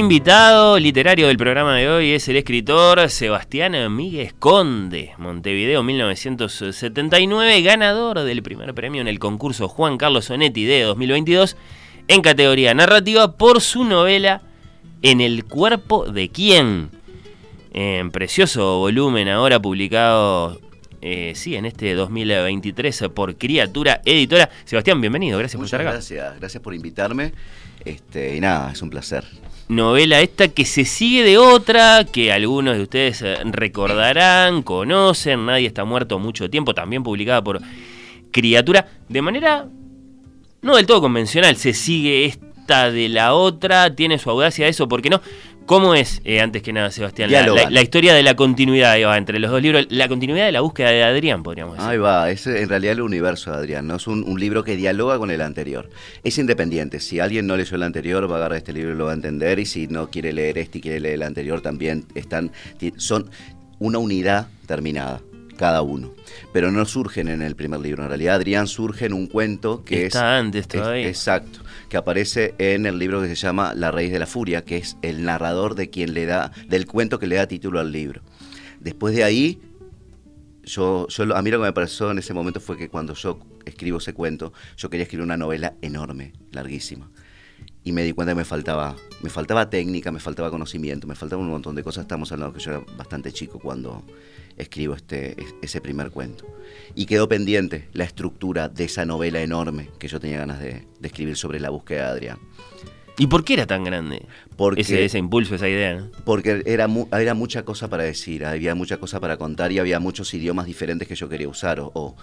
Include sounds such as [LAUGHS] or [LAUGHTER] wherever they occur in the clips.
Invitado literario del programa de hoy es el escritor Sebastián Miguel Conde, Montevideo 1979, ganador del primer premio en el concurso Juan Carlos Sonetti de 2022 en categoría narrativa por su novela En el cuerpo de quién. En precioso volumen ahora publicado eh, sí, en este 2023 por Criatura Editora. Sebastián, bienvenido, gracias Muchas por estar acá. Gracias, gracias por invitarme. Este, y nada, es un placer. Novela esta que se sigue de otra, que algunos de ustedes eh, recordarán, conocen, Nadie está muerto mucho tiempo, también publicada por Criatura, de manera no del todo convencional, se sigue esta de la otra, tiene su audacia eso, ¿por qué no? ¿Cómo es, eh, antes que nada, Sebastián, la, Dialogan. la- la historia de la continuidad va, entre los dos libros? La continuidad de la búsqueda de Adrián, podríamos decir. Ahí va, es en realidad el universo de Adrián, ¿no? Es un, un libro que dialoga con el anterior. Es independiente, si alguien no leyó el anterior va a agarrar este libro y lo va a entender, y si no quiere leer este y quiere leer el anterior también están, son una unidad terminada, cada uno. Pero no surgen en el primer libro, en realidad Adrián surge en un cuento que Está es... antes es- todavía. exacto, que aparece en el libro que se llama La raíz de la furia, que es el narrador de quien le da, del cuento que le da título al libro. Después de ahí, yo, yo a mí lo que me pasó en ese momento fue que cuando yo escribo ese cuento, yo quería escribir una novela enorme, larguísima. Y me di cuenta que me faltaba, me faltaba técnica, me faltaba conocimiento, me faltaba un montón de cosas. Estamos hablando que yo era bastante chico cuando escribo este, es- ese primer cuento. Y quedó pendiente la estructura de esa novela enorme que yo tenía ganas de, de escribir sobre la búsqueda de Adrián. ¿Y por qué era tan grande Porque ese, ese impulso, esa idea? ¿no? porque era, mu- era mucha cosa para decir, había mucha cosa para contar y había muchos idiomas diferentes que yo quería usar o, o-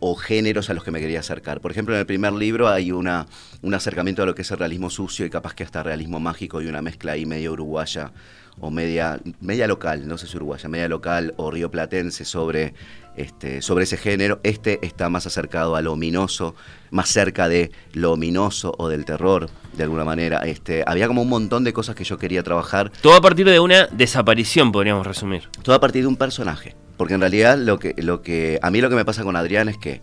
o géneros a los que me quería acercar. Por ejemplo, en el primer libro hay una, un acercamiento a lo que es el realismo sucio y capaz que hasta realismo mágico y una mezcla ahí media uruguaya o media, media local, no sé si uruguaya, media local o rioplatense sobre, este, sobre ese género. Este está más acercado a lo ominoso, más cerca de lo ominoso o del terror, de alguna manera. Este, había como un montón de cosas que yo quería trabajar Todo a partir de una desaparición, podríamos resumir. todo a partir de un personaje. Porque en realidad lo que, lo que. A mí lo que me pasa con Adrián es que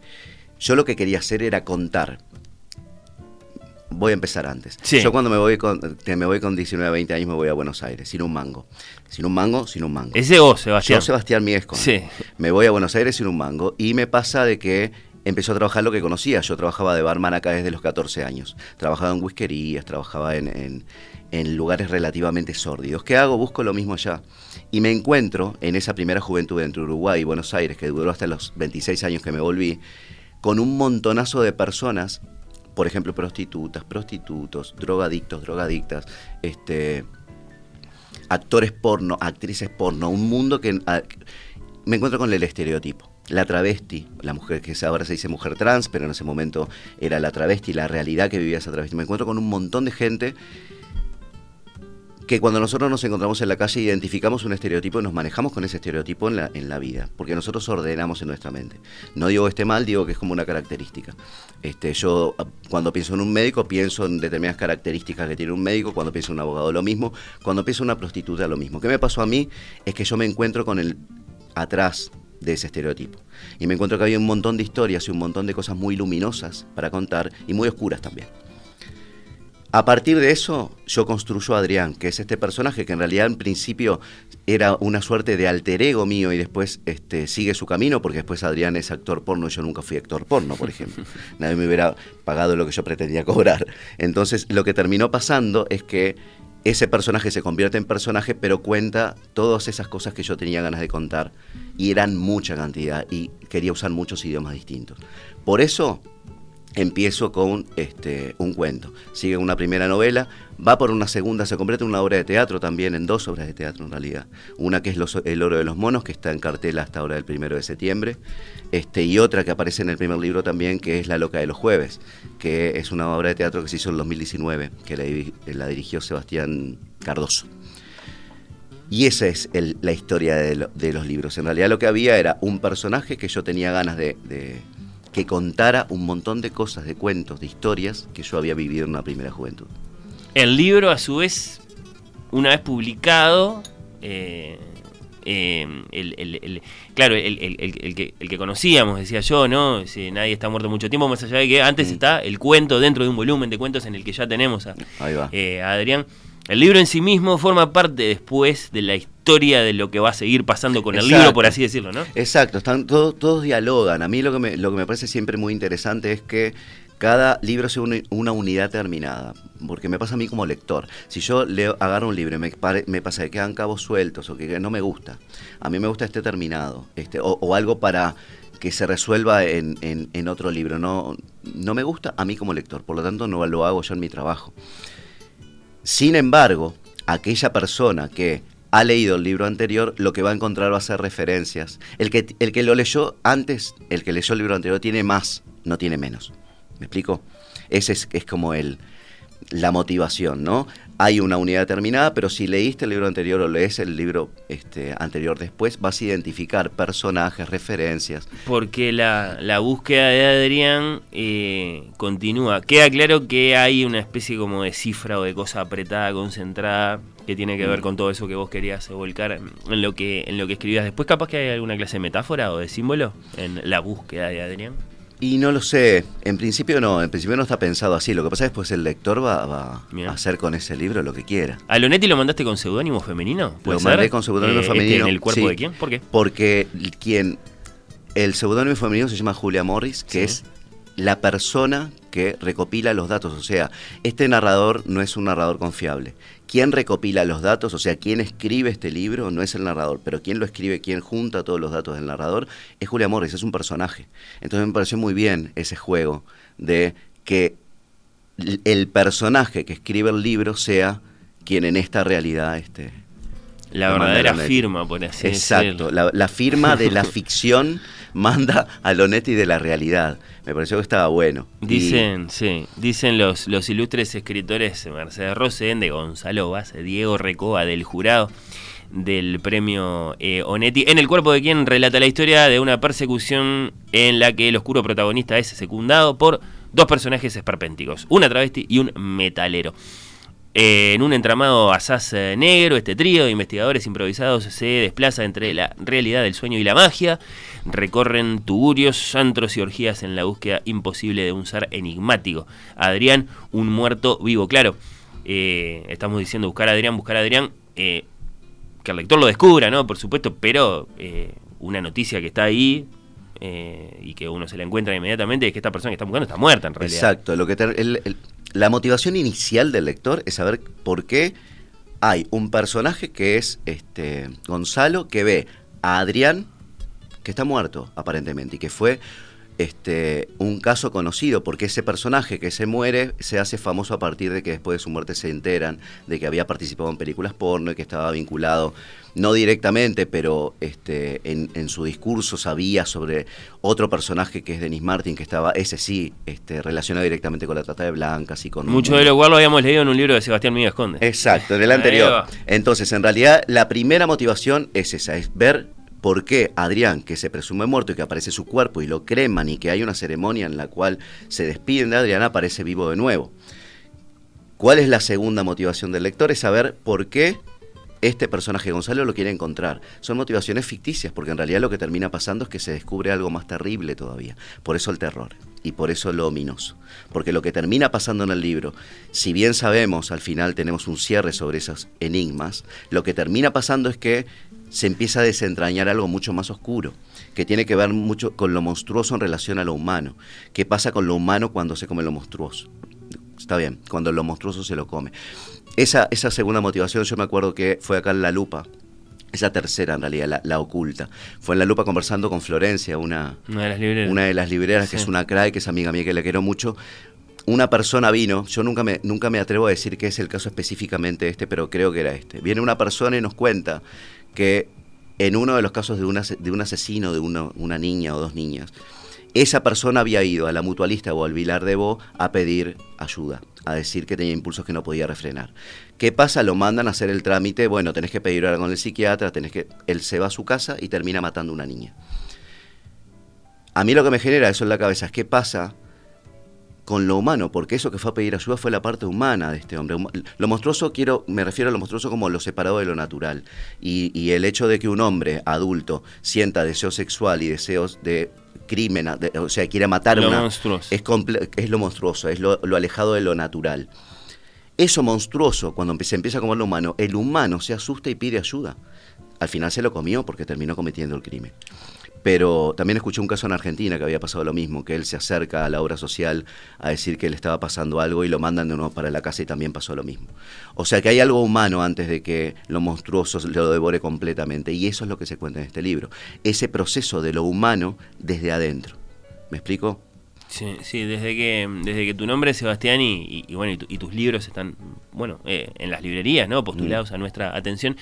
yo lo que quería hacer era contar. Voy a empezar antes. Sí. Yo cuando me voy con, me voy con 19, 20 años me voy a Buenos Aires, sin un mango. Sin un mango, sin un mango. Ese vos, Sebastián. Yo, Sebastián Miesco. Sí. Me voy a Buenos Aires sin un mango y me pasa de que empezó a trabajar lo que conocía. Yo trabajaba de barman acá desde los 14 años. Trabajaba en whiskerías, trabajaba en, en- en lugares relativamente sórdidos. ¿Qué hago? Busco lo mismo allá. Y me encuentro en esa primera juventud entre Uruguay y Buenos Aires, que duró hasta los 26 años que me volví, con un montonazo de personas, por ejemplo, prostitutas, prostitutos, drogadictos, drogadictas, este, actores porno, actrices porno, un mundo que a- me encuentro con el estereotipo. La travesti, la mujer que ahora se dice mujer trans, pero en ese momento era la travesti, la realidad que vivía esa travesti. Me encuentro con un montón de gente que cuando nosotros nos encontramos en la calle identificamos un estereotipo y nos manejamos con ese estereotipo en la, en la vida, porque nosotros ordenamos en nuestra mente. No digo esté mal, digo que es como una característica. Este, yo ah, cuando pienso en un médico pienso en determinadas características que tiene un médico, cuando pienso en un abogado lo mismo, cuando pienso en una prostituta lo mismo. ¿Qué me pasó a mí? Es que yo me encuentro con el atrás de ese estereotipo. Y me encuentro que había un montón de historias y un montón de cosas muy luminosas para contar y muy oscuras también. A partir de eso, yo construyo a Adrián, que es este personaje que en realidad en principio era una suerte de alter ego mío y después este, sigue su camino, porque después Adrián es actor porno y yo nunca fui actor porno, por ejemplo. [LAUGHS] Nadie me hubiera pagado lo que yo pretendía cobrar. Entonces, lo que terminó pasando es que ese personaje se convierte en personaje, pero cuenta todas esas cosas que yo tenía ganas de contar. Y eran mucha cantidad y quería usar muchos idiomas distintos. Por eso empiezo con este, un cuento. Sigue una primera novela, va por una segunda, se en una obra de teatro también, en dos obras de teatro en realidad. Una que es El oro de los monos, que está en cartel hasta ahora del primero de septiembre, este, y otra que aparece en el primer libro también, que es La loca de los jueves, que es una obra de teatro que se hizo en 2019, que la, dirigió Sebastián Cardoso. Y esa es la historia de, los libros. En realidad lo que había era un personaje que yo tenía ganas de que contara un montón de cosas, de cuentos, de historias que yo había vivido en una primera juventud. El libro, a su vez, una vez publicado, eh, eh, el, claro, el, que, conocíamos, decía yo, ¿no? Si nadie está muerto mucho tiempo, más allá de que antes mm. está el cuento dentro de un volumen de cuentos en el que ya tenemos a, eh, a Adrián. El libro en sí mismo forma parte después de la historia de lo que va a seguir pasando con el libro, por así decirlo, ¿no? Exacto, están todos, todos dialogan. A mí lo que, me, lo que me parece siempre muy interesante es que cada libro sea una, unidad terminada, porque me pasa a mí como lector. Si yo leo, agarro un libro y me, me pasa que quedan cabos sueltos o que no me gusta, a mí me gusta este terminado, este, o, algo para que se resuelva en, en, otro libro. No, no me gusta a mí como lector, por lo tanto no lo hago yo en mi trabajo. Sin embargo, aquella persona que ha leído el libro anterior, lo que va a encontrar va a ser referencias. El que, el que lo leyó antes, el que leyó el libro anterior, tiene más, no tiene menos. ¿Me explico? Ese es, es como el, la motivación, ¿no? Hay una unidad determinada, pero si leíste el libro anterior o lees el libro este, anterior después, vas a identificar personajes, referencias. Porque la, búsqueda de Adrián eh, continúa. Queda claro que hay una especie como de cifra o de cosa apretada, concentrada, que tiene que ver con todo eso que vos querías volcar en lo que, en lo que escribías después. Capaz que hay alguna clase de metáfora o de símbolo en la búsqueda de Adrián. Y no lo sé, en principio no, en principio no está pensado así. Lo que pasa es que el lector va, a hacer con ese libro lo que quiera. ¿A Lonetti lo mandaste con seudónimo femenino? Lo mandé con seudónimo eh, este, femenino. ¿En el cuerpo de quién? ¿Por qué? Porque quien. El seudónimo femenino se llama Julia Morris, que es la persona que recopila los datos. O sea, este narrador no es un narrador confiable. Quien recopila los datos, o sea, quien escribe este libro, no es el narrador, pero quien lo escribe, quien junta todos los datos del narrador, es Julia Morris, es un personaje. Entonces me pareció muy bien ese juego de que el personaje que escribe el libro sea quien en esta realidad este, la verdadera firma, por así Exacto, la, la, firma de la [LAUGHS] ficción manda a Lonetti de la realidad. Me pareció que estaba bueno. Dicen, sí, dicen los, los ilustres escritores Mercedes Rosén, de Gonzalo Vaz, Diego Recoba, del jurado del premio eh, Onetti, en el cuerpo de quien relata la historia de una persecución en la que el oscuro protagonista es secundado por dos personajes esperpénticos, una travesti y un metalero. Eh, en un entramado asaz eh, negro, este trío de investigadores improvisados se desplaza entre la realidad del sueño y la magia. Recorren tugurios, antros y orgías en la búsqueda imposible de un ser enigmático. Adrián, un muerto vivo. Claro, eh, estamos diciendo buscar a Adrián, buscar a Adrián. que el lector lo descubra, ¿no? Por supuesto, pero una noticia que está ahí, y que uno se la encuentra inmediatamente es que esta persona que está buscando está muerta en realidad. Exacto, lo que el, la motivación inicial del lector es saber por qué hay un personaje que es este Gonzalo que ve a Adrián que está muerto aparentemente y que fue este, un caso conocido, porque ese personaje que se muere se hace famoso a partir de que después de su muerte se enteran de que había participado en películas porno y que estaba vinculado, no directamente, pero este, en, su discurso sabía sobre otro personaje que es Denis Martin, que estaba, ese sí, este, relacionado directamente con la trata de blancas y con... Mucho de lo cual lo habíamos leído en un libro de Sebastián Miguel Conde. Exacto, en el [LAUGHS] anterior. Entonces, en realidad, la primera motivación es esa, es ver por qué Adrián, que se presume muerto y que aparece su cuerpo y lo creman y que hay una ceremonia en la cual se despiden de Adrián, aparece vivo de nuevo. ¿Cuál es la segunda motivación del lector? Es saber por qué este personaje Gonzalo lo quiere encontrar. Son motivaciones ficticias, porque en realidad lo que termina pasando es que se descubre algo más terrible todavía. Por eso el terror y por eso lo ominoso. Porque lo que termina pasando en el libro, si bien sabemos, al final tenemos un cierre sobre esos enigmas, lo que termina pasando es que se empieza a desentrañar algo mucho más oscuro, que tiene que ver mucho con lo monstruoso en relación a lo humano. ¿Qué pasa con lo humano cuando se come lo monstruoso? Está bien, cuando lo monstruoso se lo come. Esa, esa segunda motivación yo me acuerdo que fue acá en La Lupa, esa tercera en realidad, la, oculta. Fue en La Lupa conversando con Florencia, una, una de las libreras, una de las libreras que es una crae, que es amiga mía, que le quiero mucho. Una persona vino, yo nunca me, nunca me atrevo a decir que es el caso específicamente este, pero creo que era este. Viene una persona y nos cuenta que en uno de los casos de, un asesino de una niña o dos niñas, esa persona había ido a la mutualista o al Vilar de Bo a pedir ayuda, a decir que tenía impulsos que no podía refrenar. ¿Qué pasa? Lo mandan a hacer el trámite, bueno, tenés que pedir ahora con el psiquiatra, tenés que... Él se va a su casa y termina matando a una niña. A mí lo que me genera eso en la cabeza es qué pasa con lo humano, porque eso que fue a pedir ayuda fue la parte humana de este hombre. Lo monstruoso, quiero, me refiero a lo monstruoso como lo separado de lo natural. Y, el hecho de que un hombre adulto sienta deseo sexual y deseos de crimen, o sea, quiere matar a una... Monstruoso. Es, es lo monstruoso, es lo, alejado de lo natural. Eso monstruoso, cuando se empieza a comer lo humano, el humano se asusta y pide ayuda. Al final se lo comió porque terminó cometiendo el crimen. Pero también escuché un caso en Argentina que había pasado lo mismo, que él se acerca a la obra social a decir que le estaba pasando algo y lo mandan de nuevo para la casa y también pasó lo mismo. O sea que hay algo humano antes de que lo monstruoso lo devore completamente y eso es lo que se cuenta en este libro, ese proceso de lo humano desde adentro. ¿Me explico? Sí, sí, desde que, desde que tu nombre es Sebastián y, bueno, y, tus libros están, bueno, eh, en las librerías, ¿no? Postulados mm. a nuestra atención,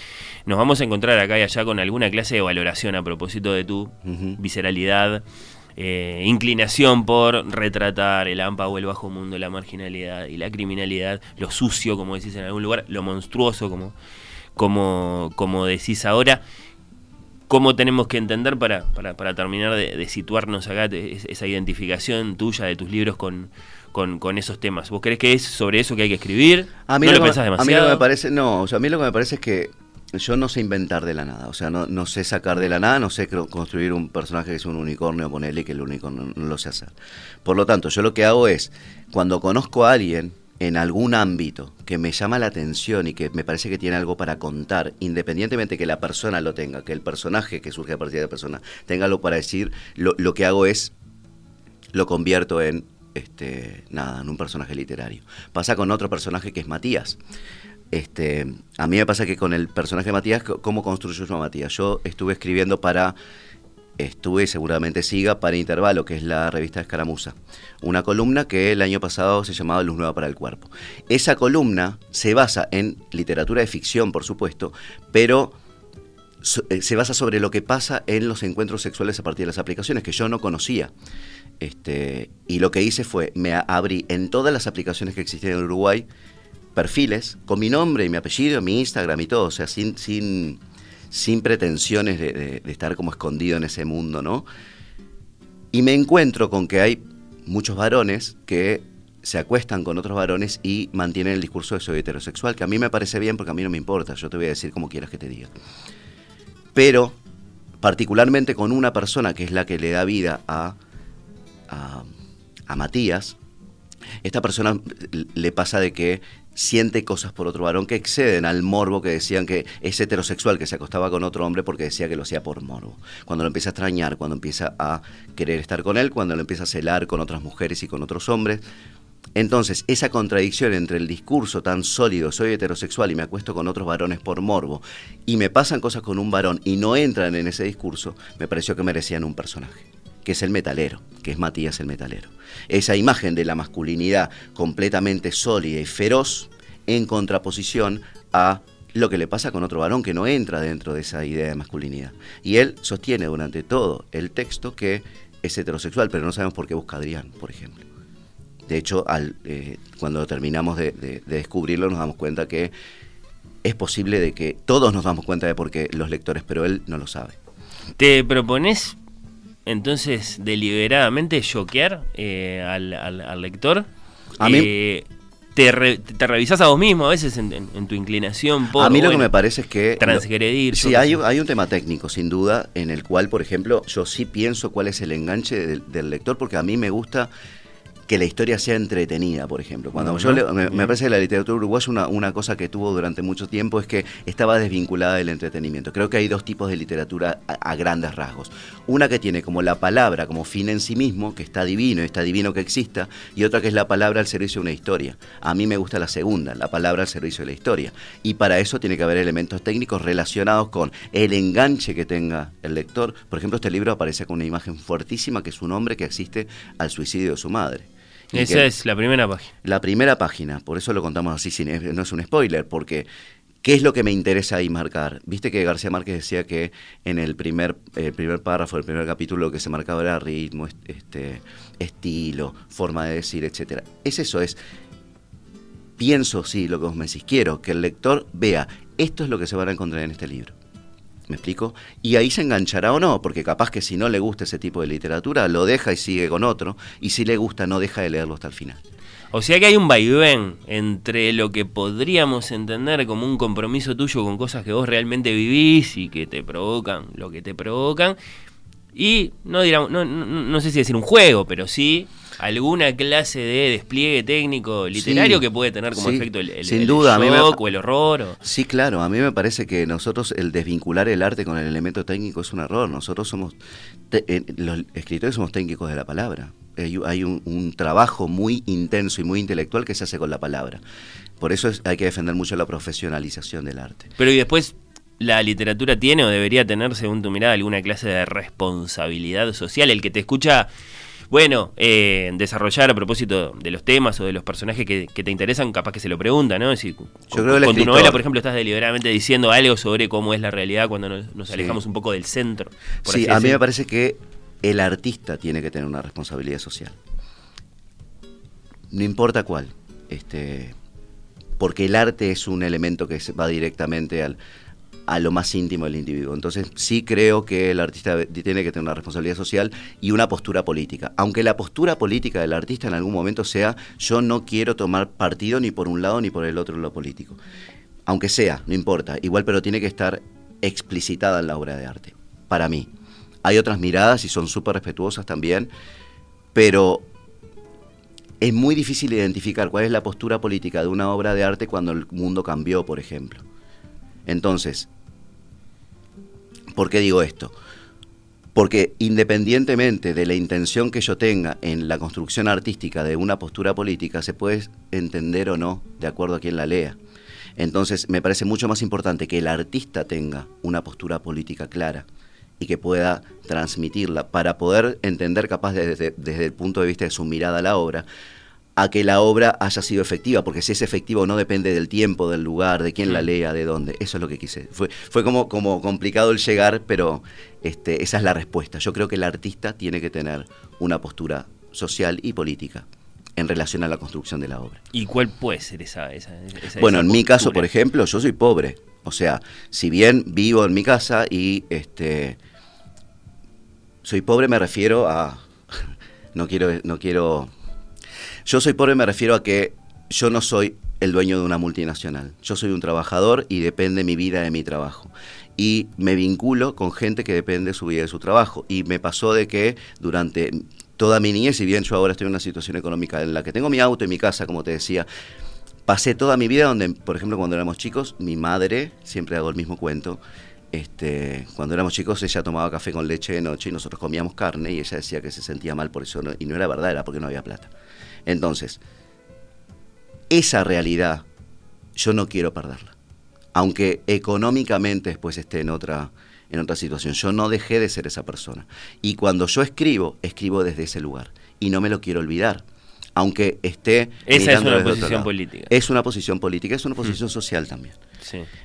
nos vamos a encontrar acá y allá con alguna clase de valoración a propósito de tu visceralidad, eh, inclinación por retratar el AMPA o el bajo mundo, la marginalidad y la criminalidad, lo sucio, como decís en algún lugar, lo monstruoso, como, como, como decís ahora cómo tenemos que entender para, para, para terminar de, situarnos acá, esa identificación tuya de tus libros con, con, esos temas. ¿Vos crees que es sobre eso que hay que escribir? A mí ¿No lo, pensás demasiado? A mí lo que me parece, no, o sea, a mí lo que me parece es que yo no sé inventar de la nada, o sea, no, no sé sacar de la nada, no sé construir un personaje que es un unicornio, ponerle que el unicornio no lo sé hacer. Por lo tanto, yo lo que hago es, cuando conozco a alguien, en algún ámbito que me llama la atención y que me parece que tiene algo para contar, independientemente que la persona lo tenga, que el personaje que surge a partir de la persona tenga algo para decir, lo, lo que hago es lo convierto en este nada, en un personaje literario. Pasa con otro personaje que es Matías. Este, a mí me pasa que con el personaje de Matías, ¿cómo construyo yo a Matías? Yo estuve escribiendo para estuve seguramente siga para Intervalo, que es la revista Escaramuza. Una columna que el año pasado se llamaba Luz Nueva para el Cuerpo. Esa columna se basa en literatura de ficción, por supuesto, pero eh, se basa sobre lo que pasa en los encuentros sexuales a partir de las aplicaciones, que yo no conocía. Este, y lo que hice fue, me abrí en todas las aplicaciones que existían en Uruguay, perfiles con mi nombre y mi apellido, mi Instagram y todo, o sea, sin, sin sin pretensiones de, estar como escondido en ese mundo, ¿no? Y me encuentro con que hay muchos varones que se acuestan con otros varones y mantienen el discurso de soy heterosexual, que a mí me parece bien porque a mí no me importa, yo te voy a decir como quieras que te diga. Pero, particularmente con una persona que es la que le da vida a, a, a Matías, esta persona le pasa de que siente cosas por otro varón que exceden al morbo que decían que es heterosexual, que se acostaba con otro hombre porque decía que lo hacía por morbo. Cuando lo empieza a extrañar, cuando empieza a querer estar con él, cuando lo empieza a celar con otras mujeres y con otros hombres. Entonces, esa contradicción entre el discurso tan sólido, soy heterosexual y me acuesto con otros varones por morbo, y me pasan cosas con un varón y no entran en ese discurso, me pareció que merecían un personaje que es el metalero, que es Matías el metalero. Esa imagen de la masculinidad completamente sólida y feroz en contraposición a lo que le pasa con otro varón que no entra dentro de esa idea de masculinidad. Y él sostiene durante todo el texto que es heterosexual, pero no sabemos por qué busca Adrián, por ejemplo. De hecho, al, eh, cuando terminamos de, de, descubrirlo, nos damos cuenta que es posible de que todos nos damos cuenta de por qué los lectores, pero él no lo sabe. ¿Te propones entonces deliberadamente choquear eh, al, lector. A mí, eh, te, te revisás a vos mismo a veces en, tu inclinación por... A mí lo que me parece es que... Transgredir. Sí, hay, hay, un tema técnico, sin duda, en el cual, por ejemplo, yo sí pienso cuál es el enganche del lector, porque a mí me gusta que la historia sea entretenida, por ejemplo. Cuando yo me, parece que la literatura uruguaya una, una cosa que tuvo durante mucho tiempo es que estaba desvinculada del entretenimiento. Creo que hay dos tipos de literatura a, grandes rasgos. Una que tiene como la palabra como fin en sí mismo, que está divino, está divino que exista, y otra que es la palabra al servicio de una historia. A mí me gusta la segunda, la palabra al servicio de la historia. Y para eso tiene que haber elementos técnicos relacionados con el enganche que tenga el lector. Por ejemplo, este libro aparece con una imagen fuertísima que es un hombre que existe al suicidio de su madre. Esa es la primera página. La primera página, por eso lo contamos así, no es un spoiler, porque ¿qué es lo que me interesa ahí marcar? Viste que García Márquez decía que en el primer, eh, primer párrafo, el primer capítulo, lo que se marcaba era ritmo, este, estilo, forma de decir, etcétera. Es eso, es pienso, sí, lo que vos me decís, quiero que el lector vea, esto es lo que se van a encontrar en este libro. ¿Me explico? Y ahí se enganchará o no, porque capaz que si no le gusta ese tipo de literatura, lo deja y sigue con otro, y si le gusta, no deja de leerlo hasta el final. O sea que hay un vaivén entre lo que podríamos entender como un compromiso tuyo con cosas que vos realmente vivís y que te provocan lo que te provocan, y no, dirán, no, no, no sé si decir un juego, pero sí alguna clase de despliegue técnico literario que puede tener como efecto el, sin duda, shock o el horror. Sí, claro, a mí me parece que nosotros el desvincular el arte con el elemento técnico es un error. Nosotros somos, eh, los escritores somos técnicos de la palabra. Hay, un, trabajo muy intenso y muy intelectual que se hace con la palabra. Por eso hay que defender mucho la profesionalización del arte. Pero y después la literatura tiene o debería tener, según tu mirada, alguna clase de responsabilidad social. El que te escucha bueno, eh, desarrollar a propósito de los temas o de los personajes que, te interesan, capaz que se lo pregunta, ¿no? Si, con, tu novela, por ejemplo, estás deliberadamente diciendo algo sobre cómo es la realidad cuando nos, alejamos un poco del centro. sí, a mí me parece que el artista tiene que tener una responsabilidad social. No importa cuál. Este, porque el arte es un elemento que va directamente al, a lo más íntimo del individuo. Entonces sí creo que el artista tiene que tener una responsabilidad social y una postura política. Aunque la postura política del artista en algún momento sea yo no quiero tomar partido ni por un lado ni por el otro en lo político. Aunque sea, no importa, igual pero tiene que estar explicitada en la obra de arte, para mí. Hay otras miradas y son súper respetuosas también, pero es muy difícil identificar cuál es la postura política de una obra de arte cuando el mundo cambió, por ejemplo. Entonces, ¿Por qué digo esto? Porque independientemente de la intención que yo tenga en la construcción artística de una postura política, se puede entender o no de acuerdo a quien la lea. Entonces me parece mucho más importante que el artista tenga una postura política clara y que pueda transmitirla para poder entender capaz desde, desde el punto de vista de su mirada a la obra, a que la obra haya sido efectiva, porque si es efectivo no depende del tiempo, del lugar, de quién la lea, de dónde. Eso es lo que quise. Fue, fue como, como complicado el llegar, pero este, esa es la respuesta. Yo creo que el artista tiene que tener una postura social y política en relación a la construcción de la obra. ¿Y cuál puede ser esa? esa, bueno, en mi caso, por ejemplo, yo soy pobre. O sea, si bien vivo en mi casa y este soy pobre me refiero a [LAUGHS] no quiero no quiero yo soy pobre me refiero a que yo no soy el dueño de una multinacional. Yo soy un trabajador y depende mi vida de mi trabajo. Y me vinculo con gente que depende de su vida de su trabajo. Y me pasó de que durante toda mi niñez, si bien yo ahora estoy en una situación económica en la que tengo mi auto y mi casa, como te decía, pasé toda mi vida donde, por ejemplo, cuando éramos chicos, mi madre, siempre hago el mismo cuento, este, cuando éramos chicos ella tomaba café con leche de noche y nosotros comíamos carne y ella decía que se sentía mal por eso y no era verdad, era porque no había plata. Entonces, esa realidad yo no quiero perderla. Aunque económicamente después esté en otra, en otra situación, yo no dejé de ser esa persona. Y cuando yo escribo, escribo desde ese lugar. Y no me lo quiero olvidar. Aunque esté... Esa es una posición política. Es una posición política, es una posición mm. social también.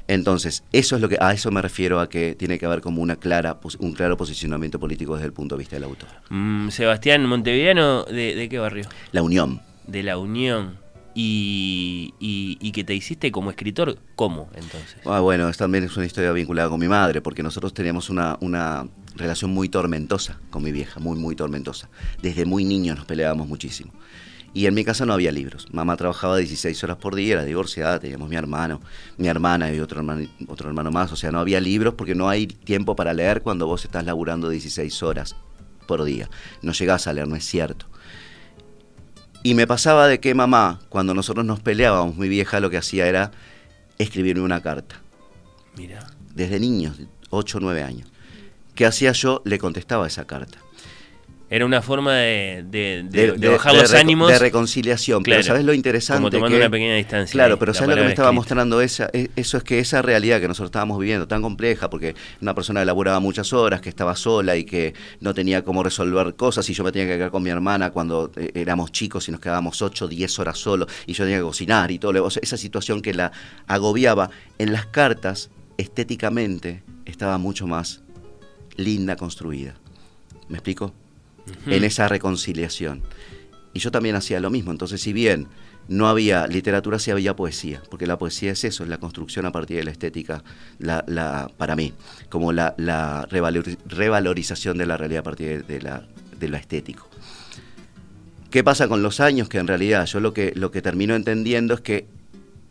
Entonces, eso es lo que a eso me refiero a que tiene que haber como una clara un claro posicionamiento político desde el punto de vista del autor. Mm, Sebastián Montevideano, ¿de, qué barrio? La Unión. De la Unión. Y, y, que te hiciste como escritor, ¿cómo entonces? Ah, bueno, también es una historia vinculada con mi madre, porque nosotros teníamos una, una relación muy tormentosa con mi vieja, muy, muy tormentosa. Desde muy niños nos peleábamos muchísimo. Y en mi casa no había libros. Mamá trabajaba 16 horas por día, era divorciada, teníamos mi hermano, mi hermana y otro hermano, otro hermano más. O sea, no había libros porque no hay tiempo para leer cuando vos estás laburando 16 horas por día. No llegás a leer, no es cierto. Y me pasaba de que mamá, cuando nosotros nos peleábamos, mi vieja lo que hacía era escribirme una carta. Mira. Desde niños, 8 o 9 años. ¿Qué hacía yo? Le contestaba esa carta. Era una forma de, de, bajar los ánimos. De reconciliación. pero ¿sabes lo interesante? Como tomando una pequeña distancia. Claro, pero ¿sabes lo que me estaba mostrando esa, e, eso? Es que esa realidad que nosotros estábamos viviendo, tan compleja, porque una persona que laburaba muchas horas, que estaba sola y que no tenía cómo resolver cosas, y yo me tenía que quedar con mi hermana cuando eh, éramos chicos y nos quedábamos 8, 10 horas solos, y yo tenía que cocinar y todo. esa situación que la agobiaba en las cartas, estéticamente, estaba mucho más linda construida. ¿Me explico? En esa reconciliación. Y yo también hacía lo mismo. Entonces, si bien no había literatura, sí había poesía, porque la poesía es eso, es la construcción a partir de la estética, la, la, para mí, como la, la revalorización de la realidad a partir de, la, de lo estético. ¿Qué pasa con los años? Que en realidad yo lo que, lo que termino entendiendo es que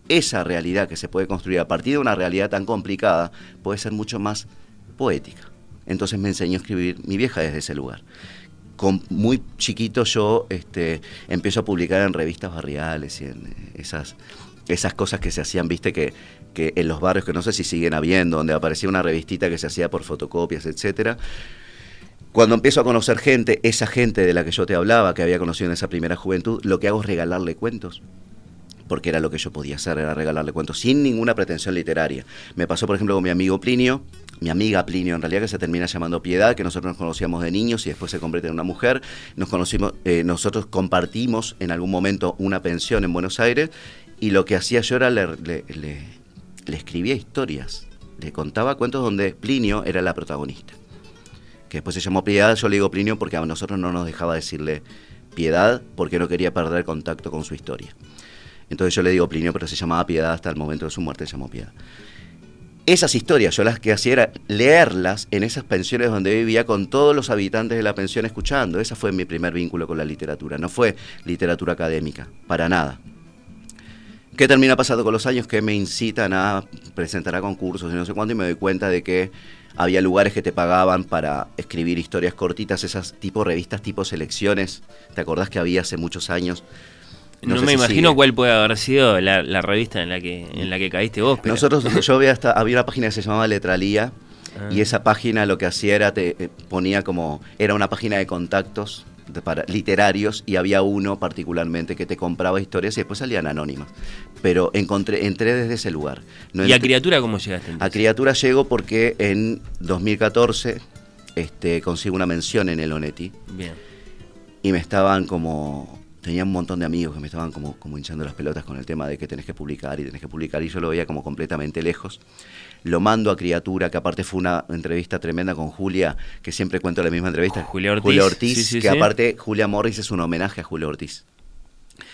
esa realidad que se puede construir a partir de una realidad tan complicada puede ser mucho más poética. Entonces me enseñó a escribir mi vieja desde ese lugar. Con, muy chiquito yo este, empiezo a publicar en revistas barriales y en esas, esas cosas que se hacían, viste, que, que en los barrios que no sé si siguen habiendo, donde aparecía una revistita que se hacía por fotocopias, etcétera. Cuando empiezo a conocer gente, esa gente de la que yo te hablaba, que había conocido en esa primera juventud, lo que hago es regalarle cuentos porque era lo que yo podía hacer, era regalarle cuentos sin ninguna pretensión literaria. Me pasó, por ejemplo, con mi amigo Plinio, mi amiga Plinio en realidad, que se termina llamando Piedad, que nosotros nos conocíamos de niños y después se convierte en una mujer. Nos conocimos, eh, nosotros compartimos en algún momento una pensión en Buenos Aires y lo que hacía yo era le, le, escribía historias, le contaba cuentos donde Plinio era la protagonista. Que después se llamó Piedad, yo le digo Plinio porque a nosotros no nos dejaba decirle Piedad porque no quería perder contacto con su historia. Entonces yo le digo Plinio, pero se llamaba Piedad hasta el momento de su muerte, se llamó Piedad. Esas historias yo las que hacía era leerlas en esas pensiones donde vivía con todos los habitantes de la pensión escuchando. Ese fue mi primer vínculo con la literatura. No fue literatura académica, para nada. ¿Qué termina pasando con los años? Que me incitan a presentar a concursos y no sé cuánto y me doy cuenta de que había lugares que te pagaban para escribir historias cortitas, esas tipo revistas, tipo selecciones. ¿Te acordás que había hace muños años? No, me imagino cuál puede haber sido la, revista en la que en la que caíste vos. Nosotros, [LAUGHS] yo había, hasta, había una página que se llamaba Letralía y ah. esa página lo que hacía era, te eh, ponía como, era una página de contactos para, literarios y había uno particularmente que te compraba historias y después salían anónimas. Pero encontré, entré desde ese lugar. ¿Y a Criatura cómo llegaste? A Criatura llego porque en 2014 este, consigo una mención en el Oneti. Bien. Y me estaban como tenía un montón de amigos que me estaban como, como hinchando las pelotas con el tema de que tenés que publicar y tenés que publicar y yo lo veía como completamente lejos. Lo mando a Criatura, que aparte fue una entrevista tremenda con Julia, que siempre cuento la misma entrevista. Julia Ortiz. Julia Ortiz, que aparte Julia Morris es un homenaje a Julia Ortiz.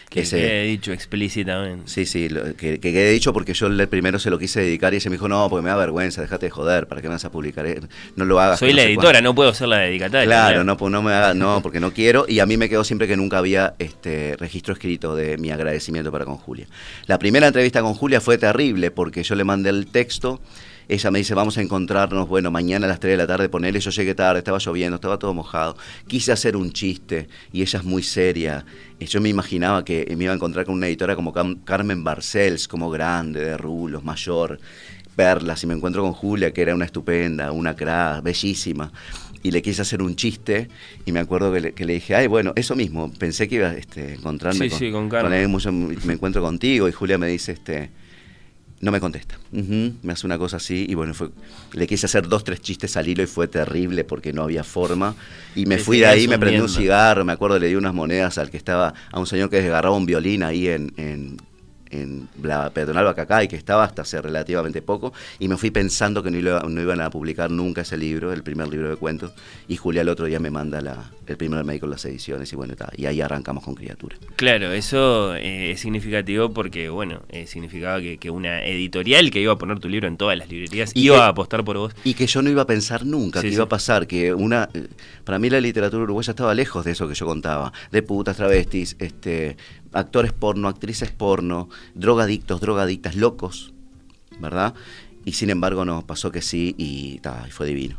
Que, he dicho explícitamente. Sí, sí, que, que, he dicho porque yo el primero se lo quise dedicar y ella me dijo, no, porque me da vergüenza, déjate de joder, ¿para qué me vas a publicar? No lo hagas. Soy la editora, no puedo ser la dedicataria. Claro, no, pues no me haga, no, porque no quiero. Y a mí me quedó siempre que nunca había este registro escrito de mi agradecimiento para con Julia. La primera entrevista con Julia fue terrible porque yo le mandé el texto ella me dice, vamos a encontrarnos, bueno, mañana a las 3 de la tarde, ponerle, yo llegué tarde, estaba lloviendo, estaba todo mojado. Quise hacer un chiste y ella es muy seria. Yo me imaginaba que me iba a encontrar con una editora como Carmen Barcels, como grande, de rulos, mayor, perlas, y me encuentro con Julia, que era una estupenda, una cra, bellísima y le quise hacer un chiste y me acuerdo que le, dije, ay, bueno, eso mismo, pensé que iba a este, encontrarme con, con, me encuentro contigo y Julia me dice, este, no me contesta. me hace una cosa así y bueno, fue, le quise hacer dos, tres chistes al hilo y fue terrible porque no había forma. Y me fui de ahí, me prendí un cigarro, me acuerdo, le di unas monedas al que estaba, a un señor que desgarraba un violín ahí en, en la peatonal Bacacay, que estaba hasta hace relativamente poco, y me fui pensando que no, no, iban a publicar nunca ese libro, el primer libro de cuentos, y Julia el otro día me manda la, el primer médico con las ediciones, y bueno, y ahí arrancamos con Criatura. Claro, eso eh, es significativo porque, bueno, eh, significaba que, que, una editorial que iba a poner tu libro en todas las librerías y iba a apostar por vos. Y que yo no iba a pensar nunca que iba a pasar, que una... Eh, para mí la literatura uruguaya estaba lejos de eso que yo contaba, de putas, travestis, este actores porno, actrices porno, drogadictos, drogadictas, locos, ¿verdad? Y sin embargo no, pasó que sí y, fue divino.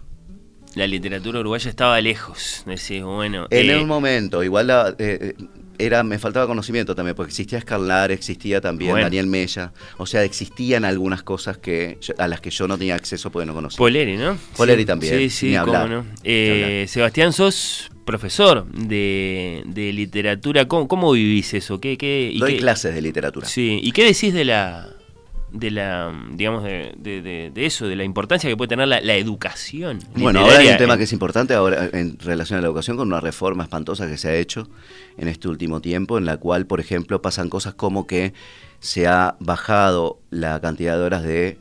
La literatura uruguaya estaba lejos, decís, bueno. En eh, un momento, igual la, eh, eh, era, me faltaba conocimiento también, porque existía Escarlar, existía también Daniel Mella, o sea, existían algunas cosas que a las que yo no tenía acceso porque no conocía. Poleri, ¿no? Poleri también. Sí, sí, cómo no. Sebastián, sos profesor de, literatura. ¿Cómo, vivís eso? ¿Qué, qué, Doy clases de literatura. Sí, ¿y qué decís de la, de la digamos, de, eso, de la importancia que puede tener la, educación? Bueno, ahora hay un tema que es importante ahora en relación a la educación con una reforma espantosa que se ha hecho en este último tiempo, en la cual, por ejemplo, pasan cosas como que se ha bajado la cantidad de horas de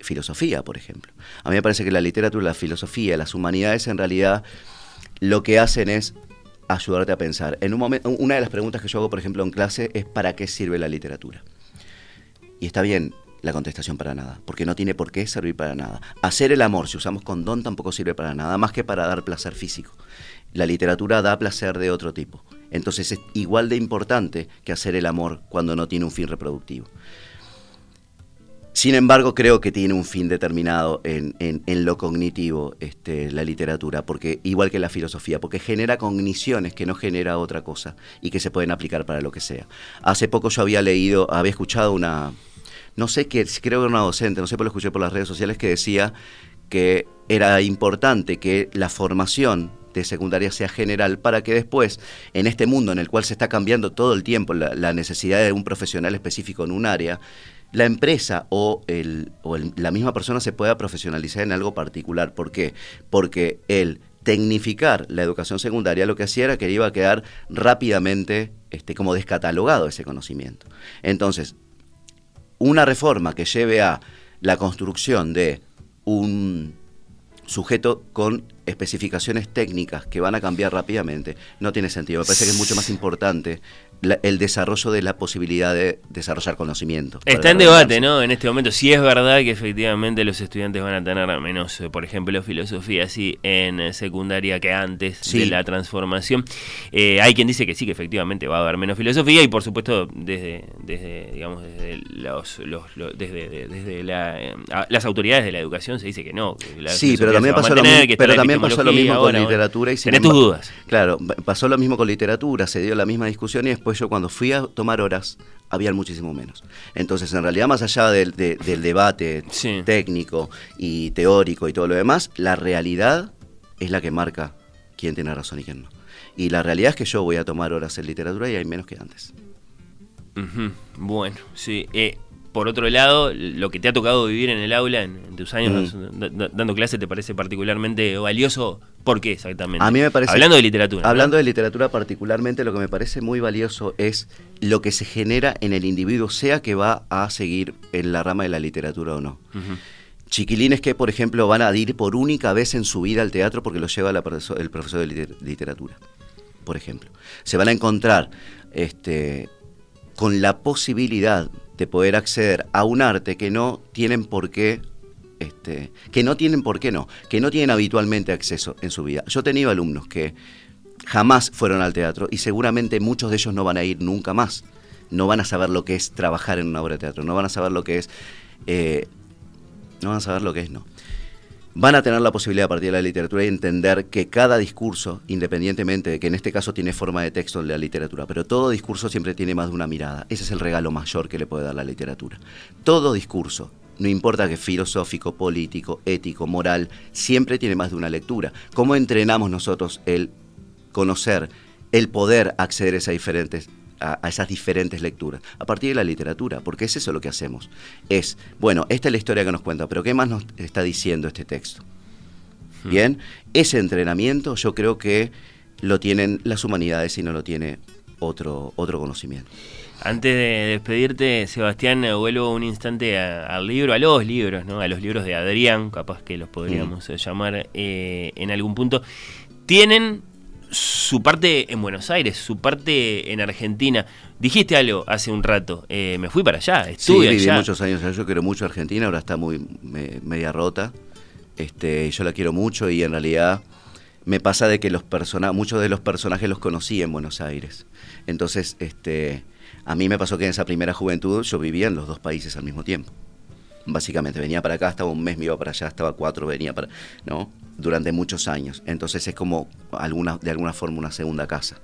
filosofía, por ejemplo. A mí me parece que la literatura, la filosofía, las humanidades en realidad lo que hacen es ayudarte a pensar. En un momento, una de las preguntas que yo hago, por ejemplo, en clase es ¿para qué sirve la literatura? Y está bien la contestación para nada, porque no tiene por qué servir para nada. Hacer el amor, si usamos condón, tampoco sirve para nada, más que para dar placer físico. La literatura da placer de otro tipo. Entonces es igual de importante que hacer el amor cuando no tiene un fin reproductivo. Sin embargo, creo que tiene un fin determinado en, lo cognitivo este, la literatura, porque igual que la filosofía, porque genera cogniciones que no genera otra cosa y que se pueden aplicar para lo que sea. Hace poco yo había leído, había escuchado una, no sé qué, creo que era una docente, no sé por lo escuché por las redes sociales, que decía que era importante que la formación de secundaria sea general para que después, en este mundo en el cual se está cambiando todo el tiempo la necesidad de un profesional específico en un área, la empresa o, la misma persona se pueda profesionalizar en algo particular. ¿Por qué? Porque el tecnificar la educación secundaria lo que hacía era que iba a quedar rápidamente este, como descatalogado ese conocimiento. Entonces, una reforma que lleve a la construcción de un sujeto con especificaciones técnicas que van a cambiar rápidamente, no tiene sentido. Me parece que es mucho más importante el desarrollo de la posibilidad de desarrollar conocimiento. Está en debate, ¿no? En este momento, si es verdad que efectivamente los estudiantes van a tener menos, eh, por ejemplo, filosofía así en eh, secundaria que antes de la transformación. Eh, hay quien dice que sí, que efectivamente va a haber menos filosofía y por supuesto desde, desde digamos, desde los, desde, desde las autoridades de la educación se dice que no. sí, pero también pasó lo, pero también pasó lo mismo con literatura y Tenés tus dudas. Claro, pasó lo mismo con literatura, se dio la misma discusión y después pues yo cuando fui a tomar horas, había muchísimo menos. Entonces, en realidad, más allá del, debate técnico y teórico y todo lo demás, la realidad es la que marca quién tiene razón y quién no. Y la realidad es que yo voy a tomar horas en literatura y hay menos que antes. Bueno, sí. Eh, por otro lado, lo que te ha tocado vivir en el aula en, tus años dando clases, ¿te parece particularmente valioso? ¿Por qué exactamente? A mí me parece. Hablando de literatura. Hablando de literatura, particularmente, lo que me parece muy valioso es lo que se genera en el individuo, sea que va a seguir en la rama de la literatura o no. Chiquilines que, por ejemplo, van a ir por única vez en su vida al teatro porque lo lleva el profesor de literatura, por ejemplo. Se van a encontrar este, con la posibilidad de poder acceder a un arte que no tienen por qué este, que no tienen por qué no, que no tienen habitualmente acceso en su vida. Yo he tenido alumnos que jamás fueron al teatro y seguramente muchos de ellos no van a ir nunca más. No van a saber lo que es trabajar en una obra de teatro, no van a saber lo que es, eh, no van a saber lo que es, no van a tener la posibilidad a partir de la literatura de entender que cada discurso, independientemente de que en este caso tiene forma de texto en la literatura, pero todo discurso siempre tiene más de una mirada. Ese es el regalo mayor que le puede dar la literatura. Todo discurso, no importa que filosófico, político, ético, moral, siempre tiene más de una lectura. ¿Cómo entrenamos nosotros el conocer, el poder acceder a esas diferentes a, esas diferentes lecturas, a partir de la literatura, porque es eso lo que hacemos. Es, bueno, esta es la historia que nos cuenta, pero ¿qué más nos está diciendo este texto? Hmm. Bien, ese entrenamiento yo creo que lo tienen las humanidades y no lo tiene otro, otro conocimiento. Antes de despedirte, Sebastián, vuelvo un instante al libro, a los libros, ¿no? A los libros de Adrián, capaz que los podríamos mm. llamar eh, en algún punto. Tienen su parte en Buenos Aires, su parte en Argentina. Dijiste algo hace un rato, eh, me fui para allá, estuve sí, viví muchos años allá, yo quiero mucho a Argentina, ahora está muy media rota. Este, yo la quiero mucho y en realidad me pasa de que los personajes, muchos de los personajes los conocí en Buenos Aires. Entonces, este, a mí me pasó que en esa primera juventud yo vivía en los dos países al mismo tiempo. Básicamente, venía para acá, estaba un mes, me iba para allá, estaba cuatro, venía para... ¿no? Durante muchos años. Entonces es como alguna, de alguna forma una segunda casa.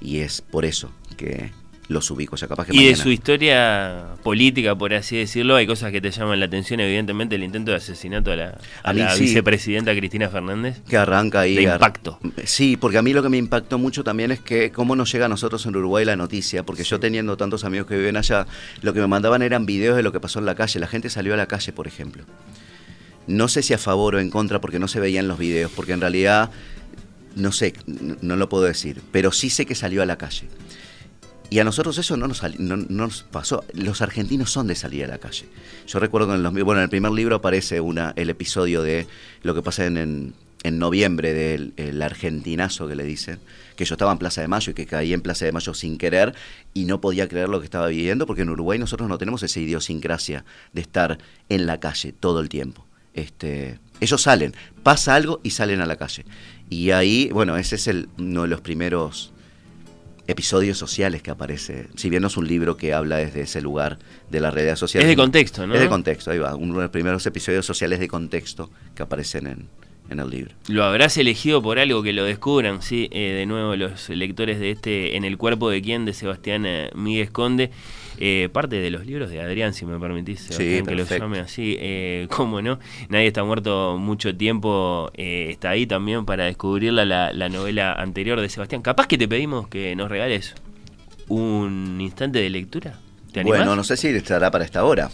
Y es por eso que, los ubico. O capaz que y de su historia política, por así decirlo, hay cosas que te llaman la atención, evidentemente el intento de asesinato a la, vicepresidenta Cristina Fernández. Que arranca ahí. De impacto. Sí, porque a mí lo que me impactó mucho también es que cómo nos llega a nosotros en Uruguay la noticia, porque yo teniendo tantos amigos que viven allá, lo que me mandaban eran videos de lo que pasó en la calle. La gente salió a la calle, por ejemplo. No sé si a favor o en contra, porque no se veían los videos, porque en realidad, no sé, no lo puedo decir, pero sí sé que salió a la calle. Y a nosotros eso no nos, no, nos, pasó. Los argentinos son de salir a la calle. Yo recuerdo que en, los, bueno, en el primer libro aparece una, el episodio de lo que pasa en, en, noviembre del argentinazo que le dicen, que yo estaba en Plaza de Mayo y que caí en Plaza de Mayo sin querer y no podía creer lo que estaba viviendo porque en Uruguay nosotros no tenemos esa idiosincrasia de estar en la calle todo el tiempo. Este, ellos salen, pasa algo y salen a la calle. Y ahí, bueno, ese es el, uno de los primeros episodios sociales que aparece. Si bien no es un libro que habla desde ese lugar de la realidad social. Es de contexto, ¿no? Es de contexto, ahí va. Uno de los primeros episodios sociales de contexto que aparecen en, en el libro. Lo habrás elegido por algo que lo descubran, sí. Eh, de nuevo, los lectores de este En el cuerpo de quién, de Sebastián eh, Miguel Conde. Eh, parte de los libros de Adrián, si me permitís, sí, que lo llame así, eh, [LAUGHS] cómo no, Nadie está muerto mucho tiempo, eh, está ahí también para descubrirla la, la novela anterior de Sebastián. Capaz que te pedimos que nos regales un instante de lectura. ¿Te bueno, no sé si estará para esta hora.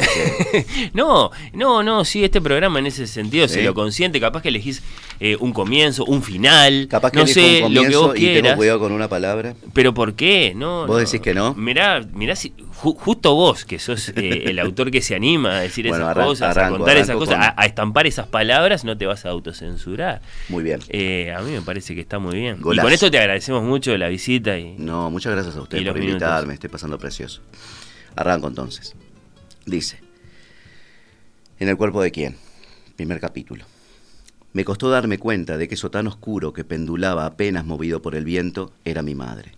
[LAUGHS] no, no, no, sí, este programa en ese sentido se lo consiente, capaz que elegís eh, un comienzo, un final, capaz que no sé, un lo que vos y tengo cuidado con una palabra. Pero ¿por qué? No, ¿Vos decís que no? Mirá, mirá si, justo vos, que sos eh, el autor que se anima a decir [LAUGHS] esas cosas, a contar esas cosas, a, estampar esas palabras, no te vas a autocensurar. Muy bien. Eh, a mí me parece que está muy bien. Y con esto te agradecemos mucho la visita y... No, muchas gracias a usted por invitarme, estoy pasando precioso. Arranco entonces. Dice, ¿en el cuerpo de quién? Primer capítulo. Me costó darme cuenta de que eso tan oscuro que pendulaba apenas movido por el viento era mi madre.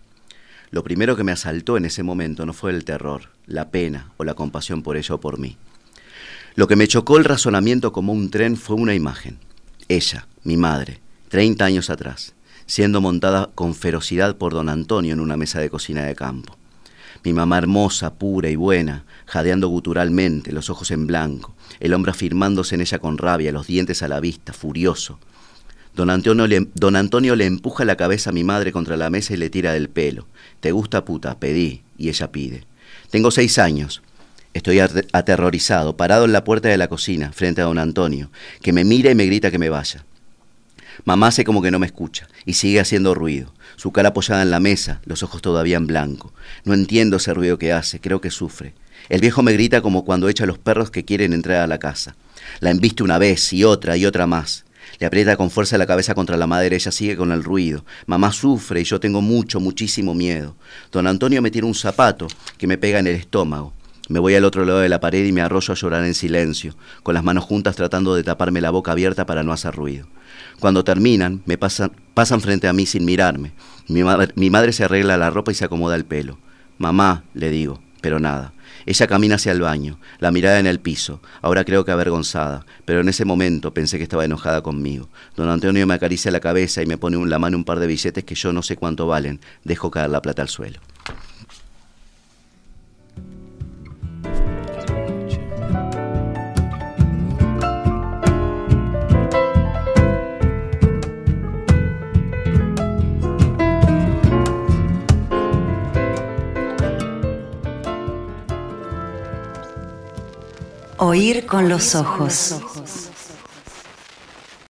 Lo primero que me asaltó en ese momento no fue el terror, la pena o la compasión por ella o por mí. Lo que me chocó el razonamiento como un tren fue una imagen. Ella, mi madre, 30 años atrás, siendo montada con ferocidad por don Antonio en una mesa de cocina de campo mi mamá hermosa, pura y buena, jadeando guturalmente, los ojos en blanco, el hombre afirmándose en ella con rabia, los dientes a la vista, furioso. Don Antonio, le, don Antonio le empuja la cabeza a mi madre contra la mesa y le tira del pelo. ¿Te gusta puta? Pedí. Y ella pide. Tengo seis años. Estoy aterrorizado, parado en la puerta de la cocina, frente a don Antonio, que me mira y me grita que me vaya. Mamá hace como que no me escucha y sigue haciendo ruido, su cara apoyada en la mesa, los ojos todavía en blanco. No entiendo ese ruido que hace, creo que sufre. El viejo me grita como cuando echa a los perros que quieren entrar a la casa. La embiste una vez y otra y otra más. Le aprieta con fuerza la cabeza contra la madera, ella sigue con el ruido. Mamá sufre y yo tengo mucho, muchísimo miedo. Don Antonio me tira un zapato que me pega en el estómago. Me voy al otro lado de la pared y me arroyo a llorar en silencio, con las manos juntas tratando de taparme la boca abierta para no hacer ruido. Cuando terminan, me pasan, pasan frente a mí sin mirarme. Mi, mi madre se arregla la ropa y se acomoda el pelo. Mamá, le digo, pero nada. Ella camina hacia el baño, la mirada en el piso, ahora creo que avergonzada, pero en ese momento pensé que estaba enojada conmigo. Don Antonio me acaricia la cabeza y me pone en la mano un par de billetes que yo no sé cuánto valen. Dejo caer la plata al suelo. Oír con los ojos.